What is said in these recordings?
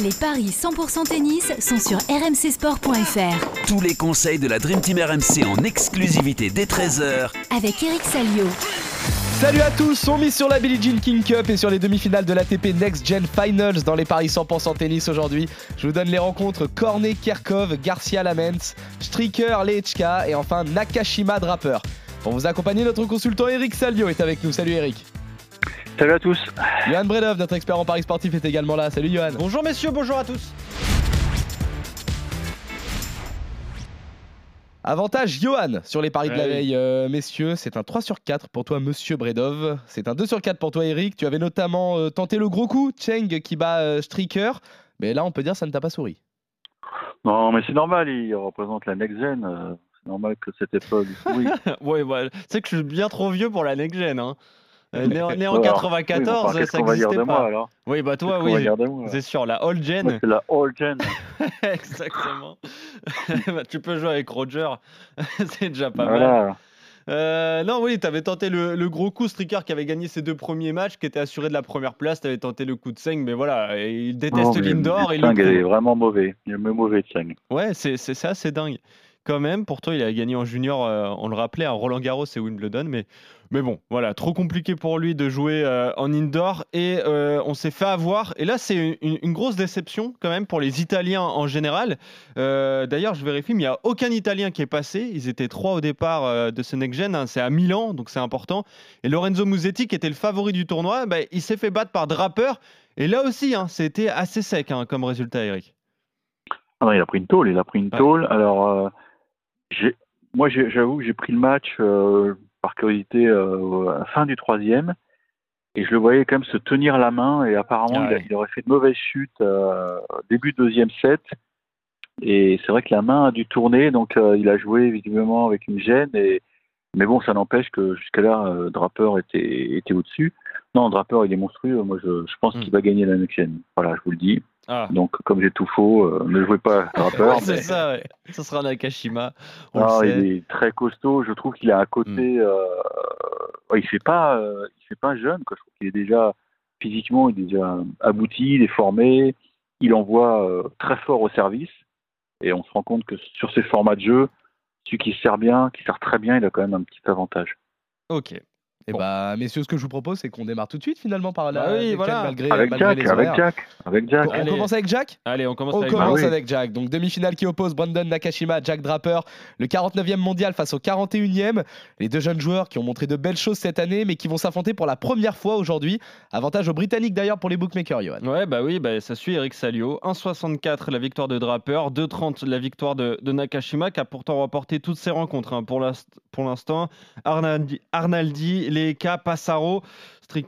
Les paris 100% tennis sont sur rmcsport.fr. Tous les conseils de la Dream Team RMC en exclusivité dès 13h Avec Eric Salio. Salut à tous, on mise sur la Billie Jean King Cup et sur les demi-finales de l'ATP Next Gen Finals dans les paris 100% tennis aujourd'hui. Je vous donne les rencontres Cornet Kerkov, Garcia Lamens, Stricker Lechka et enfin Nakashima Draper. Pour vous accompagner, notre consultant Eric Salio est avec nous. Salut Eric. Salut à tous. Johan Bredov, notre expert en paris sportif, est également là. Salut Johan. Bonjour messieurs, bonjour à tous. Avantage Johan sur les paris de la veille, euh, messieurs. C'est un 3 sur 4 pour toi, monsieur Bredov. C'est un 2 sur 4 pour toi, Eric. Tu avais notamment euh, tenté le gros coup, Cheng qui bat euh, Stricker. Mais là, on peut dire que ça ne t'a pas souri. Non, mais c'est normal, il représente la next gen. euh, c'est normal que cette époque oui. ouais, ouais. C'est que je suis bien trop vieux pour la next gen. Hein. Euh, né, en- né en Alors, 94, oui, bon, qu'est-ce ça n'existait de moi pas. alors Oui, bah toi, oui. C'est sûr, la old gen. c'est la old gen. Exactement. Bah, tu peux jouer avec Roger. C'est déjà pas mal. Euh, non, oui, tu avais tenté le, le gros coup. Stricker qui avait gagné ses deux premiers matchs, qui était assuré de la première place. Tu avais tenté le coup de 5, mais voilà, il déteste l'indoor. le il le est vraiment mauvais. Il est mauvais, Tsing. Ouais, c'est c'est ça, c'est dingue. Quand même, pourtant, il a gagné en junior, euh, on le rappelait, à Roland Garros et Wimbledon. Mais, mais bon, voilà, trop compliqué pour lui de jouer euh, en indoor. Et euh, on s'est fait avoir. Et là, c'est une, une grosse déception quand même pour les Italiens en général. D'ailleurs, je vérifie, mais il n'y a aucun Italien qui est passé. Ils étaient trois au départ de ce next gen. hein. C'est à Milan, donc c'est important. Et Lorenzo Musetti, qui était le favori du tournoi, bah, il s'est fait battre par Draper. Et là aussi, hein, c'était assez sec hein, comme résultat, Eric. Ah non, il a pris une tôle, il a pris une tôle. Alors, moi, j'avoue que j'ai pris le match euh, par curiosité euh, à la fin du troisième. Et je le voyais quand même se tenir la main. Et apparemment, Ah il, a- ouais. il aurait fait de mauvaises chutes euh, début deuxième set. Et c'est vrai que la main a dû tourner. Donc, euh, il a joué visiblement avec une gêne. Et, mais bon, ça n'empêche que jusqu'à là, euh, Draper était, était au-dessus. Non, Draper, il est monstrueux. Moi, je, je pense Hmm. qu'il va gagner la next gen. Voilà, je vous le dis. Ah. Donc, comme j'ai tout faux, euh, ne jouez pas Draper. Ouais, c'est mais- ça, ouais. Ce sera Nakashima. On non, le sait. il est très costaud. Je trouve qu'il a un côté. euh, ouais, il fait pas, euh, il fait pas jeune. Quoi. Je trouve qu'il est déjà physiquement, il est déjà abouti, il est formé. Il envoie euh, très fort au service. Et on se rend compte que sur ces formats de jeu, celui qui se sert bien, qui sert très bien, il a quand même un petit avantage. Ok. Et Bon. bah, messieurs, ce que je vous propose, c'est qu'on démarre tout de suite finalement par la Bah oui, voilà. malgré, Avec malgré Jack, les avec. Jack, avec Jack. On Allez. commence avec Jack? Allez, on commence On avec commence Ah oui. avec Jack. Donc demi-finale qui oppose Brandon Nakashima, Jack Draper, le 49e mondial face au 41e. Les deux jeunes joueurs qui ont montré de belles choses cette année, mais qui vont s'affronter pour la première fois aujourd'hui. Avantage aux Britanniques d'ailleurs pour les bookmakers, Johan. Ouais, bah oui, bah, ça suit Eric Salio. 1,64 la victoire de Draper, 2,30 la victoire de, de Nakashima, qui a pourtant remporté toutes ses rencontres hein, pour l'instant. Arnaldi, Arnaldi, Leeka, Passaro.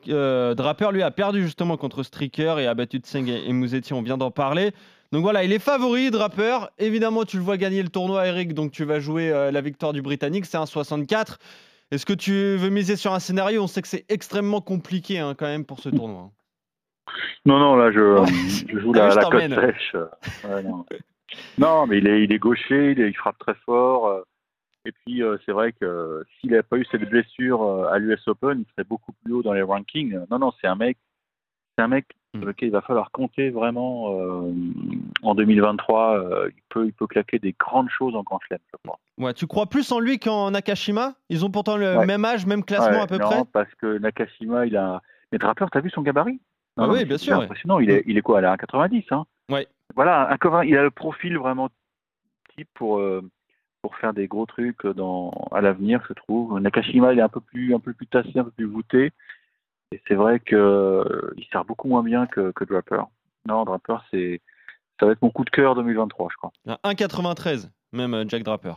Euh, Draper, lui, a perdu justement contre Stricker et a battu Tseng et, et Musetti, on vient d'en parler. Donc voilà, il est favori, Draper. Évidemment, tu le vois gagner le tournoi, Eric, donc tu vas jouer euh, la victoire du Britannique, c'est 1,64. Est-ce que tu veux miser sur un scénario? On sait que c'est extrêmement compliqué hein, quand même pour ce tournoi. hein. Non, non, là, je, Ouais. je joue Ah la, la côte sèche. Ouais, non. Non, mais il est, il est gaucher, il, est- il frappe très fort. Et puis, euh, c'est vrai que euh, s'il n'avait pas eu cette blessure euh, à l'US Open, il serait beaucoup plus haut dans les rankings. Non, non, c'est un mec, c'est un mec sur Mm. lequel il va falloir compter vraiment euh, en 2023. euh, il, peut, il peut claquer des grandes choses en Grand Chelem, je crois. Ouais, tu crois plus en lui qu'en Nakashima? Ils ont pourtant le Ouais. même âge, même classement Ouais, à peu non, près parce que Nakashima, il a. Mais Draper, t'as vu son gabarit? Ah oui, bien sûr, ouais. Impressionnant. Il est, il est quoi, à 1,90 hein? Ouais. Voilà, un il a le profil vraiment type pour, pour faire des gros trucs dans, à l'avenir, je trouve. Nakashima, il est un peu plus, un peu plus tassé, un peu plus voûté. Et c'est vrai que euh, sert beaucoup moins bien que, que Draper. Non, Draper, c'est, ça va être mon coup de cœur 2023, je crois. Il y a 1,93 même euh, Jack Draper.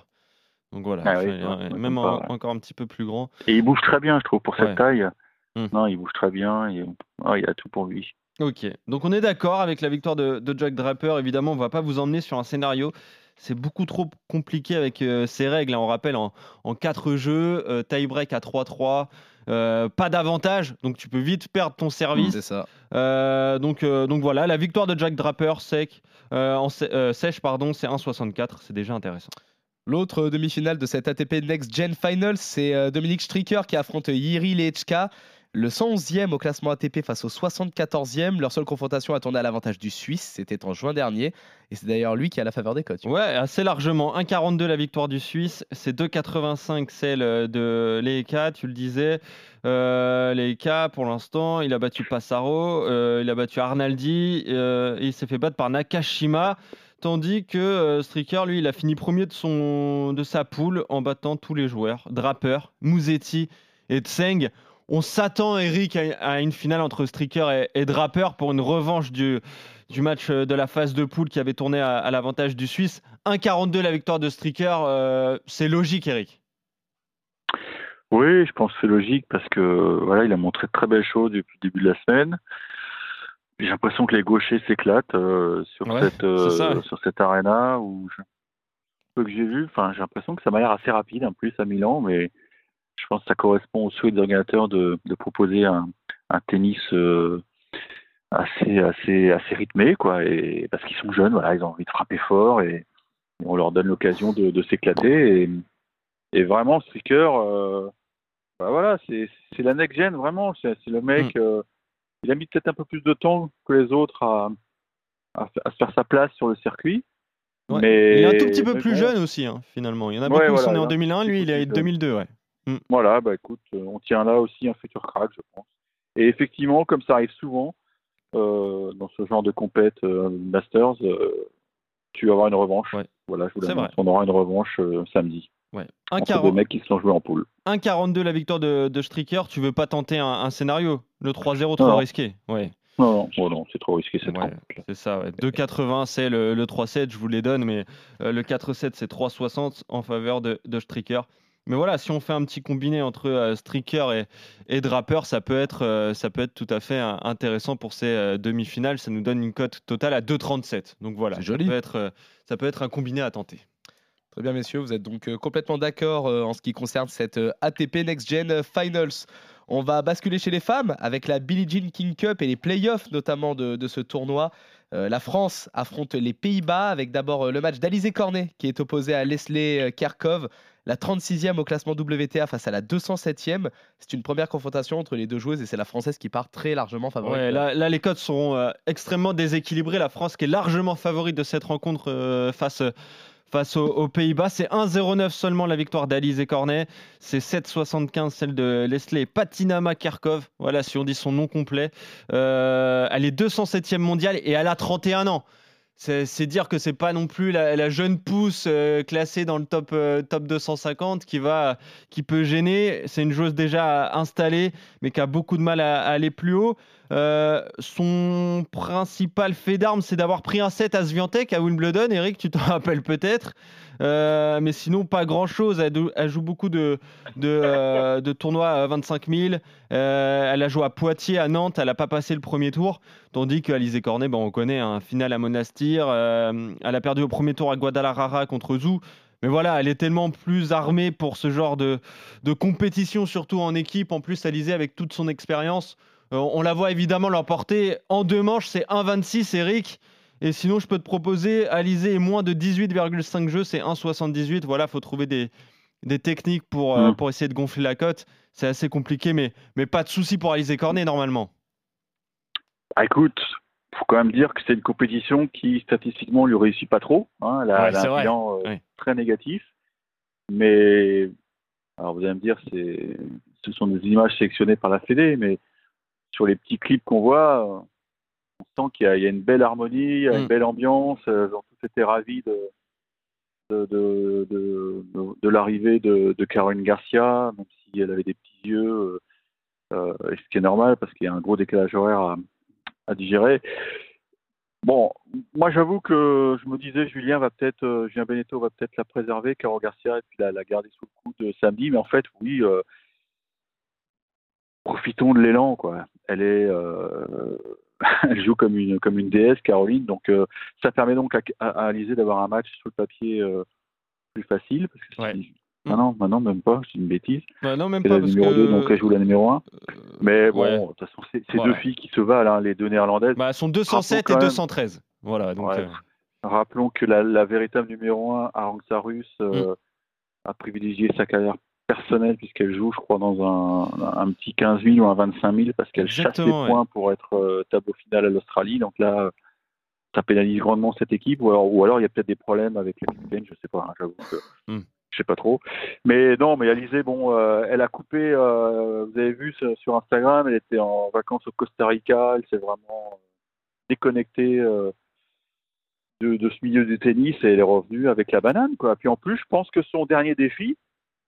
Donc voilà, Ah oui, ouais, même m'étonne en- pas, ouais. encore un petit peu plus grand. Et il bouge très bien, je trouve, pour cette Ouais. taille. Hmm. Non, il bouge très bien. Et, ah, il a tout pour lui. Ok, donc on est d'accord avec la victoire de, de Jack Draper. Évidemment, on va pas vous emmener sur un scénario. C'est beaucoup trop compliqué avec euh, ces règles. hein. On rappelle en, en 4 jeux, euh, tie-break à 3-3, euh, pas d'avantage, donc tu peux vite perdre ton service. Ça. Euh, donc, donc voilà, la victoire de Jack Draper sec, en sé- sèche, pardon, c'est 1,64. C'est déjà intéressant. L'autre demi-finale de cette ATP Next Gen Final, c'est Dominique Stricker qui affronte Yiri Lechka. Le 111e au classement ATP face au 74e. Leur seule confrontation a tourné à l'avantage du Suisse, c'était en juin dernier. Et c'est d'ailleurs lui qui a la faveur des cotes. Ouais, assez largement. 1,42 la victoire du Suisse, c'est 2,85 celle de Leika, tu le disais. Euh, Leika, pour l'instant, il a battu Passaro, euh, il a battu Arnaldi, euh, il s'est fait battre par Nakashima. Tandis que euh, Stricker, lui, il a fini premier de, de sa poule en battant tous les joueurs. Draper, Musetti et Tseng. On s'attend, Eric, à, une finale entre Stricker et, Draper pour une revanche du, du, match de la phase de poule qui avait tourné à, l'avantage du Suisse. 1,42 la victoire de Stricker, euh, c'est logique, Eric? Oui, je pense que c'est logique parce que voilà, il a montré de très belles choses depuis le début de la semaine. J'ai l'impression que les gauchers s'éclatent euh, sur, cette, euh, sur cette arena où peu que j'ai vu, enfin j'ai l'impression que ça m'a l'air assez rapide en plus à Milan, mais je pense que ça correspond au souhait des organisateurs de, de proposer un, un tennis euh, assez assez assez rythmé quoi, et parce qu'ils sont jeunes, voilà, ils ont envie de frapper fort et, on leur donne l'occasion de, de s'éclater et, et, vraiment Stricker, bah voilà, c'est la next gen vraiment, c'est le mec. Mm il a mis peut-être un peu plus de temps que les autres à, à, se faire sa place sur le circuit. Mais... Il est un tout petit peu plus jeune aussi, hein, finalement. Il y en a beaucoup qui sont nés en 2001, lui, il est 2002. Ouais. Mm. Voilà, bah écoute, euh, on tient là aussi un futur crack, je pense. Et effectivement, comme ça arrive souvent euh, dans ce genre de compète euh, Masters, tu vas avoir une revanche. Voilà, je vous On aura une revanche samedi. Ouais. Un entre mecs qui se sont joués en poule. 1,42 la victoire de, de Stricker. Tu veux pas tenter un, scénario? Le 3-0 trop risqué. Ouais. Non, non, non c'est trop risqué. C'est C'est ça. 2,80 c'est le, le 3-7, je vous les donne, mais euh, le 4-7 c'est 3,60 en faveur de, de Stricker. Mais voilà, si on fait un petit combiné entre euh, Stricker et, et, Draper, ça peut, être, euh, ça peut être tout à fait intéressant pour ces demi-finales. Ça nous donne une cote totale à 2,37. Donc voilà, ça peut, être, ça peut être un combiné à tenter. Très bien, messieurs, vous êtes donc euh, complètement d'accord euh, en ce qui concerne cette euh, ATP Next Gen Finals. On va basculer chez les femmes avec la Billie Jean King Cup et les playoffs notamment de, ce tournoi. la France affronte les Pays-Bas avec d'abord le match d'Alizé Cornet qui est opposé à Leslie Kerkov, la 36e au classement WTA face à la 207e. C'est une première confrontation entre les deux joueuses et c'est la Française qui part très largement favorite. là, les codes seront extrêmement déséquilibrés. La France qui est largement favorite de cette rencontre face face aux, Pays-Bas. C'est 1-0-9 seulement la victoire d'Alizé Cornet. C'est 7-75 celle de Leslie Patinama Kerkov. Voilà, si on dit son nom complet. Euh, elle est 207e mondiale et elle a 31 ans. C'est dire que c'est pas non plus la, jeune pousse euh, classée dans le top, euh, top 250 qui, va, qui peut gêner. C'est une joueuse déjà installée, mais qui a beaucoup de mal à, aller plus haut. Euh, son principal fait d'armes, c'est d'avoir pris un set à Sviantec à Wimbledon. Eric, tu t'en rappelles peut-être. Euh, mais sinon, pas grand-chose. Elle, joue beaucoup de, euh, tournois à 25 000. elle a joué à Poitiers, à Nantes. Elle n'a pas passé le premier tour. Tandis qu'Alizé Cornet, ben, on connaît un final à Monastir. elle a perdu au premier tour à Guadalajara contre Zou. Mais voilà, elle est tellement plus armée pour ce genre de, compétition, surtout en équipe. En plus, Alizé, avec toute son expérience, euh, on la voit évidemment l'emporter en deux manches, c'est 1,26 Eric. Et sinon, je peux te proposer Alizé moins de 18,5 jeux, c'est 1,78. Voilà, faut trouver des, techniques pour, euh, mm. pour essayer de gonfler la cote. C'est assez compliqué, mais, mais pas de souci pour Alizé Cornet normalement. Ah, écoute, faut quand même dire que c'est une compétition qui statistiquement lui réussit pas trop. Hein. Elle a, un bilan euh, très négatif. Mais alors vous allez me dire, c'est ce sont des images sélectionnées par la Fédé, mais sur les petits clips qu'on voit, on sent qu'il y, a une belle harmonie, il y a une mm. belle ambiance. Euh, ils ont tous été ravis de, de, de, l'arrivée de, Caroline Garcia, même si elle avait des petits yeux, euh, ce qui est normal parce qu'il y a un gros décalage horaire à, digérer. Bon, moi j'avoue que je me disais Julien va peut-être, Julien Beneteau va peut-être la préserver, Caroline Garcia, et puis la, la garder sous le coup de samedi, mais en fait oui, profitons de l'élan, quoi. Elle est, euh, elle joue comme une comme une déesse, Caroline. Donc euh, ça permet donc à, à, Alizé d'avoir un match sur le papier euh, plus facile. Parce que ouais. Maintenant, maintenant, même pas, c'est une bêtise. Bah non, même pas. La numéro que... 2, donc elle joue la numéro 1. Mais bon, de toute façon, c'est deux filles qui se valent, hein, les deux néerlandaises. Bah, elles sont 207 et 213. Voilà, donc, Rappelons que la, la, véritable numéro 1, Arantxa Russe, mm. a privilégié sa carrière personnel puisqu'elle joue, je crois, dans un, un petit 15 000 ou un 25 000 parce qu'elle chasse des ouais. points pour être euh, tableau final à l'Australie. Donc là, ça pénalise grandement cette équipe. Ou alors, ou alors il y a peut-être des problèmes avec les Philippines, je sais pas. hein, J'avoue que Hmm. je sais pas trop. Mais non, mais Alizé, bon, euh, elle a coupé. euh, vous avez vu sur, sur Instagram, elle était en vacances au Costa Rica. Elle s'est vraiment déconnectée. de, de ce milieu du tennis et elle est revenue avec la banane quoi. Puis en plus, je pense que son dernier défi,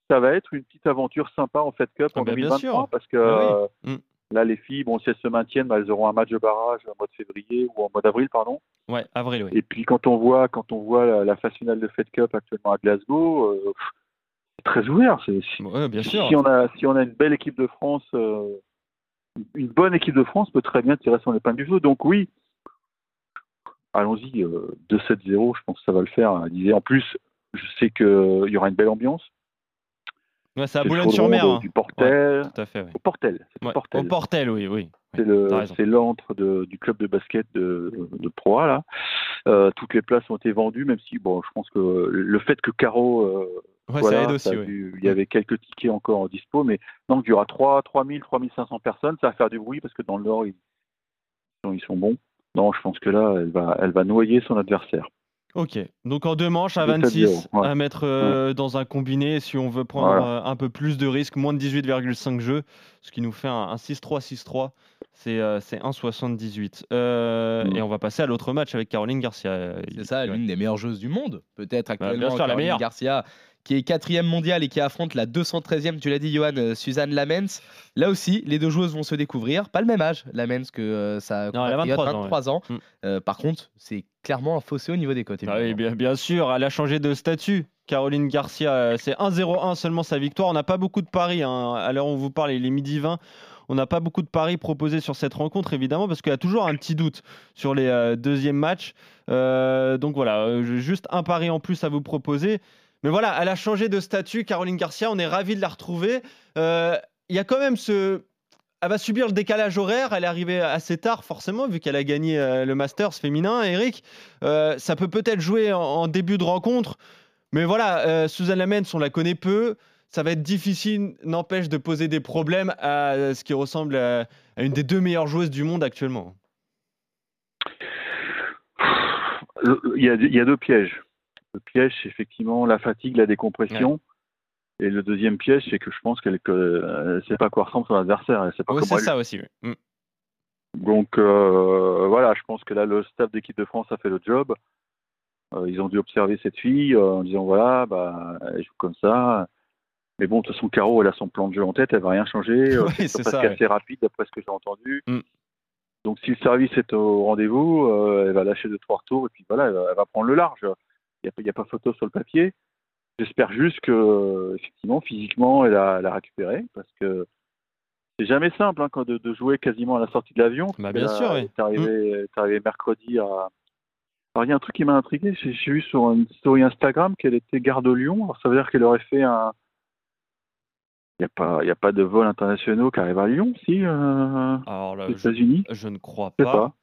ça va être une petite aventure sympa en Fed Cup Ah en bah, bien 2023 sûr. parce que Ah oui. euh, Mm. là les filles, bon si elles se maintiennent, bah, elles auront un match de barrage en mois de février ou en mois d'avril pardon. Ouais, avril, oui. Et puis quand on voit quand on voit la, la phase finale de Fed Cup actuellement à Glasgow, euh, c'est très ouvert. C'est- si- Ouais, bien si, sûr. on a si on a une belle équipe de France, euh, une bonne équipe de France peut très bien tirer son épingle du jeu. Donc oui, allons-y, euh, 2-7-0, je pense que ça va le faire. hein. Disait- En plus, je sais qu'il y aura une belle ambiance. Ouais, c'est à Boulogne-sur-Mer. hein. Du Portel. Tout à fait, oui. Au Portel. Au Ouais, Portel. Au Portel, oui, oui. C'est l'antre du club de basket de, de Pro A, là. Euh, toutes les places ont été vendues, même si bon, je pense que le fait que Caro, euh, Ouais, voilà, ça aide aussi, il y avait quelques tickets encore en dispo, mais donc il y aura 3, 3000, 3500 personnes, ça va faire du bruit parce que dans le Nord, ils sont, ils sont bons. Non, je pense que là, elle va, elle va noyer son adversaire. Ok, donc en deux manches à 2-7-0, 26 ouais. à mettre euh, dans un combiné si on veut prendre Voilà. euh, un peu plus de risques, moins de 18,5 jeux, ce qui nous fait un, un 6-3-6-3, c'est euh, c'est 1,78. Euh. Et on va passer à l'autre match avec Caroline Garcia. C'est ça, l'une des meilleures joueuses du monde, peut-être Bah, bien actuellement. sûr, la Caroline meilleure. Garcia, qui est quatrième mondiale et qui affronte la 213e, tu l'as dit, Johan, euh, Suzanne Lamens. Là aussi, les deux joueuses vont se découvrir. Pas le même âge, Lamens, que euh, sa Non, elle a compatriote, 23 ans, 23 ans. Mm. Euh, par contre, c'est clairement un fossé au niveau des côtés. Ah oui, bien, bien sûr, elle a changé de statut. Caroline Garcia, euh, c'est 1-0-1 seulement sa victoire. On n'a pas beaucoup de paris. hein. À l'heure où on vous parle, il est midi 20. On n'a pas beaucoup de paris proposés sur cette rencontre, évidemment, parce qu'il y a toujours un petit doute sur les euh, deuxièmes matchs. Euh, donc voilà, euh, juste un pari en plus à vous proposer. Mais voilà, elle a changé de statut, Caroline Garcia. On est ravis de la retrouver. Euh, Il y a quand même ce. Elle va subir le décalage horaire. Elle est arrivée assez tard, forcément, vu qu'elle a gagné euh, le Masters féminin, Eric. Euh, ça peut peut-être jouer en, début de rencontre. Mais voilà, Suzanne Lamens, on la connaît peu. Ça va être difficile, n'empêche, de poser des problèmes à ce qui ressemble à, une des deux meilleures joueuses du monde actuellement. Il y a deux pièges. Le piège, c'est effectivement la fatigue, la décompression. Et le deuxième piège, c'est que je pense qu'elle ne sait pas à quoi ressemble son adversaire. Elle sait pas comment c'est ça aussi. oui. Mm. Donc euh, voilà, je pense que là, le staff d'équipe de France a fait le job. Euh, ils ont dû observer cette fille euh, en disant voilà, bah, elle joue comme ça. Mais bon, de toute façon, Caro, elle a son plan de jeu en tête, elle va rien changer. Euh, Oui, c'est ouais. assez rapide d'après ce que j'ai entendu. Mm. Donc si le service est au rendez-vous, euh, elle va lâcher deux trois retours et puis voilà, elle va, elle va prendre le large. Il n'y a, pas- a photo sur le papier. J'espère juste que euh, effectivement, physiquement, elle a, elle a récupéré parce que c'est jamais simple hein, quand de, de jouer quasiment à la sortie de l'avion. Bah, bien sûr, oui. T'es arrivé, t'es arrivé mercredi à. Alors il y a un truc qui m'a intrigué. J'ai vu sur une story Instagram qu'elle était garde de Lyon. Alors ça veut dire qu'elle aurait fait un. Il n'y a pas, y a pas de vol internationaux qui arrivent à Lyon, si, euh, Alors là, aux Euh, je, États-Unis? je ne crois Je sais pas.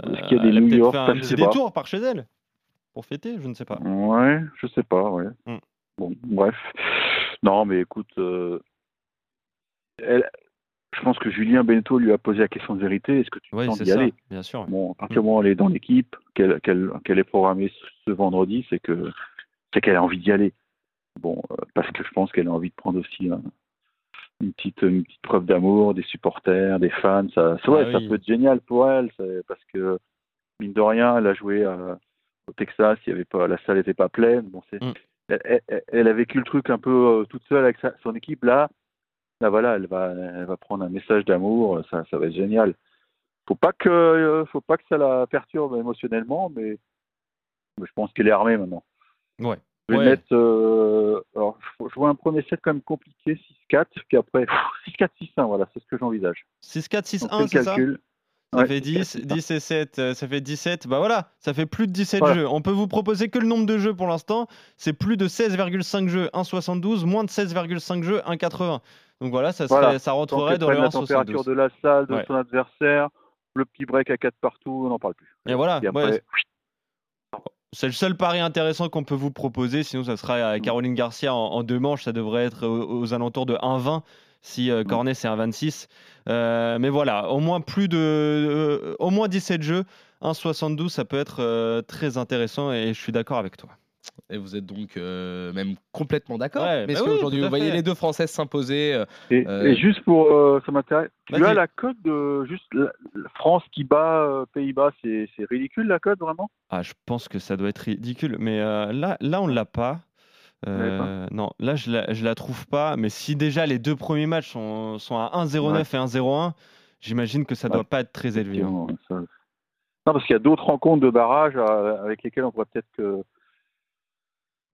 pas. Est-ce qu'il y a des a New York fait? un petit détour par chez elle pour fêter, je ne sais pas. Ouais, je sais pas, ouais. Mm. Bon, bref. Non, mais écoute, euh, elle, je pense que Julien Beneteau lui a posé la question de vérité. Est-ce que tu Oui, sens d'y aller bien sûr. Bon, à partir du moment où elle est dans l'équipe, qu'elle qu'elle est programmée ce- vendredi, c'est que c'est qu'elle a envie d'y aller. Bon, euh, parce que je pense qu'elle a envie de prendre aussi un- une petite une petite preuve d'amour des supporters, des fans. Ça, ça, ouais, Ah ça peut être génial pour elle, parce que mine de rien, elle a joué à- au Texas, il y avait pas la salle n'était pas pleine. Bon, c'est Mm. elle, elle- elle a vécu le truc un peu euh, toute seule avec sa- son équipe là. Là voilà, elle va elle va prendre un message d'amour, ça ça va être génial faut pas que euh, faut pas que ça la perturbe émotionnellement mais, mais je pense qu'elle est armée maintenant Ouais. je vais Ouais. mettre euh, alors je, vois un premier set quand même compliqué 6-4 puis après 6-4 6-1 voilà c'est ce que j'envisage 6-4, Donc, 6-1, fais c'est le ça Ça Ouais, fait 6-4, 10, 6-1. 10 et 7, euh, ça fait 17. Bah voilà, ça fait plus de 17 Voilà. jeux. On peut vous proposer que le nombre de jeux pour l'instant. C'est plus de 16,5 jeux, 1,72, moins de 16,5 jeux, 1,80. Donc voilà, ça, serait, Voilà. ça rentrerait dans le prenne la température 1,72. de la salle de Ouais. son adversaire le petit break à 4 partout on n'en parle plus Et voilà, et après ouais, C'est le seul pari intéressant qu'on peut vous proposer. Sinon, ça sera euh, Caroline Garcia en, en deux manches. Ça devrait être aux, aux alentours de 1,20 si euh, Cornet c'est 1,26. Euh, mais voilà, au moins plus de, euh, au moins 17 jeux. 1,72, ça peut être euh, très intéressant et je suis d'accord avec toi. Et vous êtes donc euh, même complètement d'accord. Ouais, Mais bah oui, à vous voyez les deux Françaises s'imposer euh, Et, Euh, et juste pour, euh, ça m'intéresse, tu as la cote de juste la- la France qui bat euh, Pays-Bas, c'est c'est ridicule la cote vraiment? Ah, je pense que ça doit être ridicule, mais euh, là, là, on l'a pas. Euh, non, là, je la, je la trouve pas. Mais si déjà les deux premiers matchs sont, sont à 1,09 et 1,01, j'imagine que ça Ouais. doit pas être très élevé. hein. Ça- Non, parce qu'il y a d'autres rencontres de barrage euh, avec lesquelles on pourrait peut-être que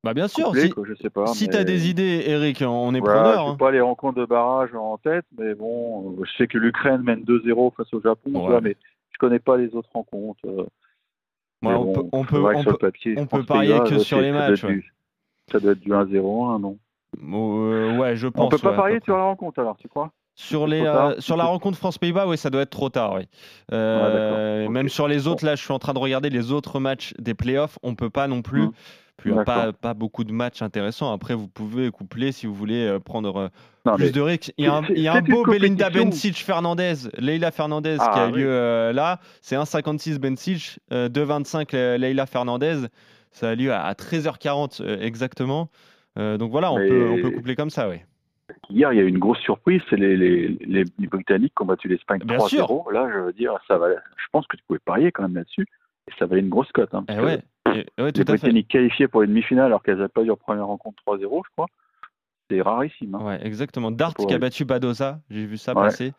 Bah, bien sûr, coupler, si, quoi, je sais pas. si mais- tu as des idées, Eric, on est Voilà, preneur. j'ai hein. pas les rencontres de barrage en tête, mais bon, euh, je sais que l'Ukraine mène 2-0 face au Japon, Ouais. vois, mais je connais pas les autres rencontres. Ouais, on bon, peut, on on on je parier que ouais, sur les matchs, Ça doit être du 1-0-1, non? Euh, ouais, je pense. On peut pas ouais, parier sur la rencontre alors, tu crois? Sur, les, euh, sur la rencontre France-Pays-Bas, oui, ça doit être trop tard. Oui. Euh. Même sur les autres, là, je suis en train de regarder les autres matchs des playoffs. On peut pas non plus. Mhm. Puis a pas, pas beaucoup de matchs intéressants. Après, vous pouvez coupler si vous voulez prendre Non, plus de risques. Il y a un, y a beau Belinda. Bencic Fernandez, Leila Fernandez qui Ah, a oui. lieu euh, là. C'est 1,56 Bencic, euh, 2,25 Le- Leila Fernandez. Ça a lieu à, à 13h40 euh, exactement. Euh, donc voilà, on, Mais- peut, on peut coupler comme ça, oui. hier, il y a eu une grosse surprise, c'est les, les, les, les Britanniques qui ont battu l'Espagne Bien 3-0. Là, je veux dire, ça va, je pense que tu pouvais parier quand même là-dessus, et ça valait une grosse cote. Hein, Eh ouais, les à fait. Britanniques qualifiés pour une demi-finale alors qu'elles n'avaient pas eu leur première rencontre 3-0, je crois. C'est rarissime. hein. Ouais, exactement. Dart qui a battu Badoza, j'ai vu ça Ouais. passer.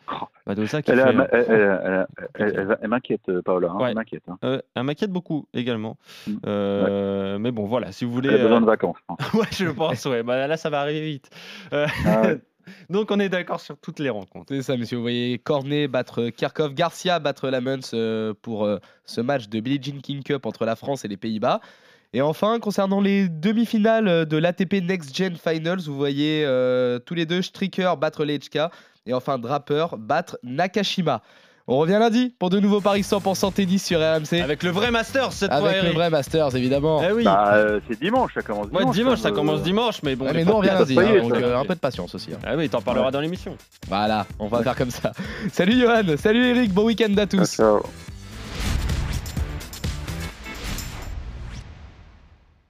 Badoza qui Elle, fait, elle, elle, elle- elle- elle- elle- elle m'inquiète, euh, Paola. hein, Ouais. Elle m'inquiète. hein. euh, elle m'inquiète beaucoup également. Mm. Euh, Mais bon, voilà, si vous voulez. Elle a besoin euh, de vacances. hein. ouais, je pense, ouais. Bah, là, ça va arriver vite. Euh, Ah ouais. Donc, on est d'accord sur toutes les rencontres. C'est ça, monsieur. Vous voyez Cornet battre Kirchhoff, Garcia battre Lamens euh, pour euh, ce match de Billie Jean King Cup entre la France et les Pays-Bas. Et enfin, concernant les demi-finales euh, de l'ATP Next Gen Finals, vous voyez euh, tous les deux Stricker battre Lechka et enfin Draper battre Nakashima. On revient lundi pour de nouveaux paris 100% tennis sur RMC Avec le vrai Master cette fois, avec le vrai Masters évidemment. Eh oui. Bah, euh, c'est dimanche, ça commence Ouais, dimanche. dimanche, ça hein, commence euh, dimanche, mais bon. Mais nous on revient lundi, hein, donc euh, un peu de patience aussi. hein. Ah oui, t'en parleras Ouais. dans l'émission. Voilà, on va faire comme ça. Salut Johan, salut Eric, bon week-end à tous. Ciao.